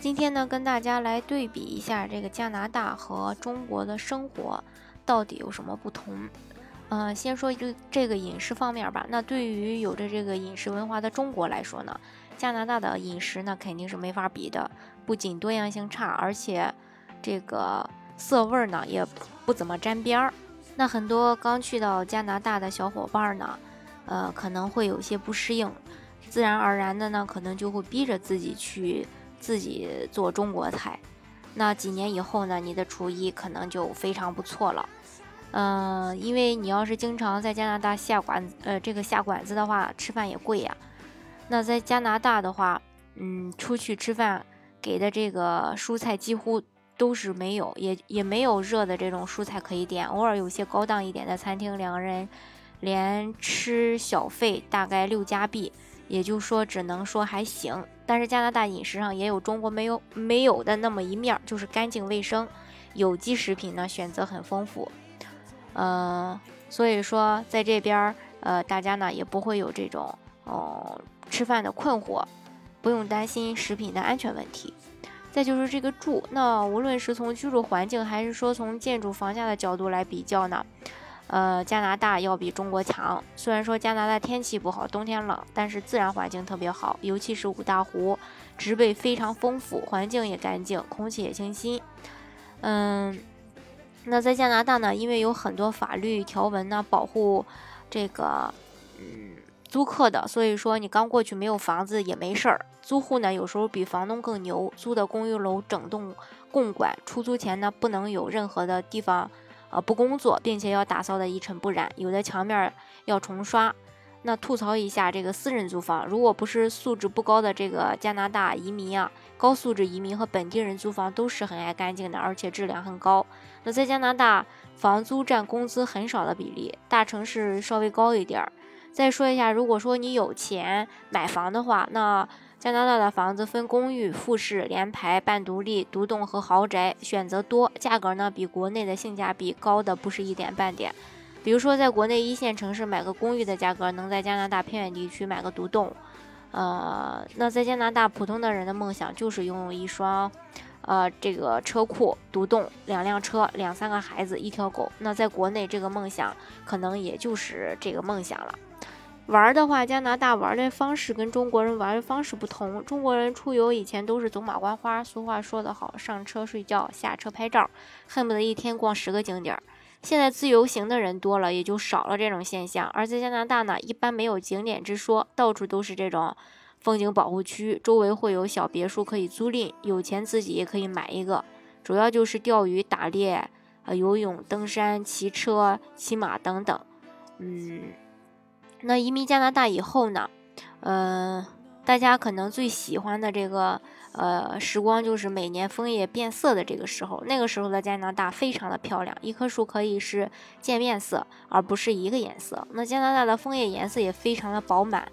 今天呢，跟大家来对比一下这个加拿大和中国的生活到底有什么不同。嗯，先说这这个饮食方面吧。那对于有着这个饮食文化的中国来说呢，加拿大的饮食呢肯定是没法比的。不仅多样性差，而且这个色味呢也不怎么沾边儿。那很多刚去到加拿大的小伙伴呢，呃，可能会有些不适应，自然而然的呢，可能就会逼着自己去自己做中国菜。那几年以后呢，你的厨艺可能就非常不错了。嗯，因为你要是经常在加拿大下馆子，呃，这个下馆子的话，吃饭也贵呀。那在加拿大的话，嗯，出去吃饭给的这个蔬菜几乎都是没有，也也没有热的这种蔬菜可以点。偶尔有些高档一点的餐厅，两个人连吃小费大概六加币，也就说只能说还行。但是加拿大饮食上也有中国没有没有的那么一面儿，就是干净卫生，有机食品呢选择很丰富。嗯，所以说在这边儿，呃，大家呢也不会有这种哦吃饭的困惑，不用担心食品的安全问题。再就是这个住，那无论是从居住环境还是说从建筑房价的角度来比较呢，呃，加拿大要比中国强。虽然说加拿大天气不好，冬天冷，但是自然环境特别好，尤其是五大湖，植被非常丰富，环境也干净，空气也清新。嗯。那在加拿大呢，因为有很多法律条文呢保护这个嗯租客的，所以说你刚过去没有房子也没事儿。租户呢有时候比房东更牛，租的公寓楼整栋共管，出租前呢不能有任何的地方呃不工作，并且要打扫的一尘不染，有的墙面要重刷。那吐槽一下这个私人租房，如果不是素质不高的这个加拿大移民啊，高素质移民和本地人租房都是很爱干净的，而且质量很高。那在加拿大，房租占工资很少的比例，大城市稍微高一点儿。再说一下，如果说你有钱买房的话，那加拿大的房子分公寓、复式、联排、半独立、独栋和豪宅，选择多，价格呢比国内的性价比高的不是一点半点。比如说，在国内一线城市买个公寓的价格，能在加拿大偏远地区买个独栋。呃，那在加拿大，普通的人的梦想就是拥有一双，呃，这个车库、独栋、两辆车、两三个孩子、一条狗。那在国内，这个梦想可能也就是这个梦想了。玩的话，加拿大玩的方式跟中国人玩的方式不同。中国人出游以前都是走马观花，俗话说得好，上车睡觉，下车拍照，恨不得一天逛十个景点儿。现在自由行的人多了，也就少了这种现象。而在加拿大呢，一般没有景点之说，到处都是这种风景保护区，周围会有小别墅可以租赁，有钱自己也可以买一个。主要就是钓鱼、打猎、呃游泳、登山、骑车、骑马等等。嗯，那移民加拿大以后呢，嗯，大家可能最喜欢的这个。呃，时光就是每年枫叶变色的这个时候，那个时候的加拿大非常的漂亮，一棵树可以是渐变色，而不是一个颜色。那加拿大的枫叶颜色也非常的饱满，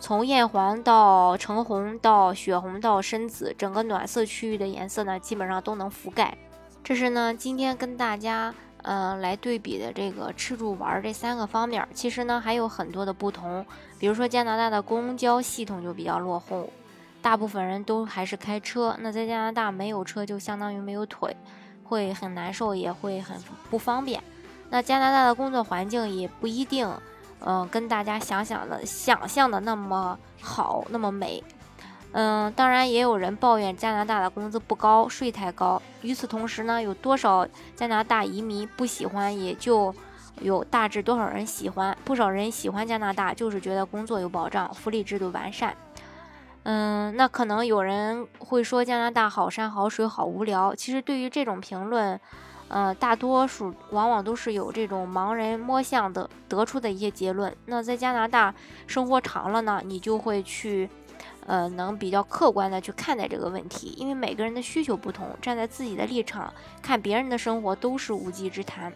从艳黄到橙红到血红到深紫，整个暖色区域的颜色呢，基本上都能覆盖。这是呢，今天跟大家嗯来对比的这个吃住玩这三个方面，其实呢还有很多的不同，比如说加拿大的公交系统就比较落后。大部分人都还是开车，那在加拿大没有车就相当于没有腿，会很难受，也会很不方便。那加拿大的工作环境也不一定，嗯，跟大家想想的想象的那么好，那么美。嗯，当然也有人抱怨加拿大的工资不高，税太高。与此同时呢，有多少加拿大移民不喜欢，也就有大致多少人喜欢。不少人喜欢加拿大，就是觉得工作有保障，福利制度完善。嗯，那可能有人会说加拿大好山好水好无聊。其实对于这种评论，呃，大多数往往都是有这种盲人摸象的得出的一些结论。那在加拿大生活长了呢，你就会去，呃，能比较客观的去看待这个问题，因为每个人的需求不同，站在自己的立场看别人的生活都是无稽之谈。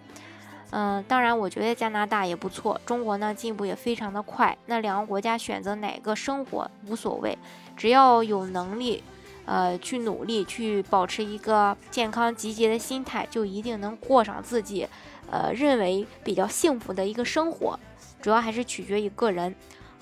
嗯，当然，我觉得加拿大也不错，中国呢进步也非常的快。那两个国家选择哪个生活无所谓，只要有能力，呃，去努力，去保持一个健康积极的心态，就一定能过上自己，呃，认为比较幸福的一个生活。主要还是取决于个人。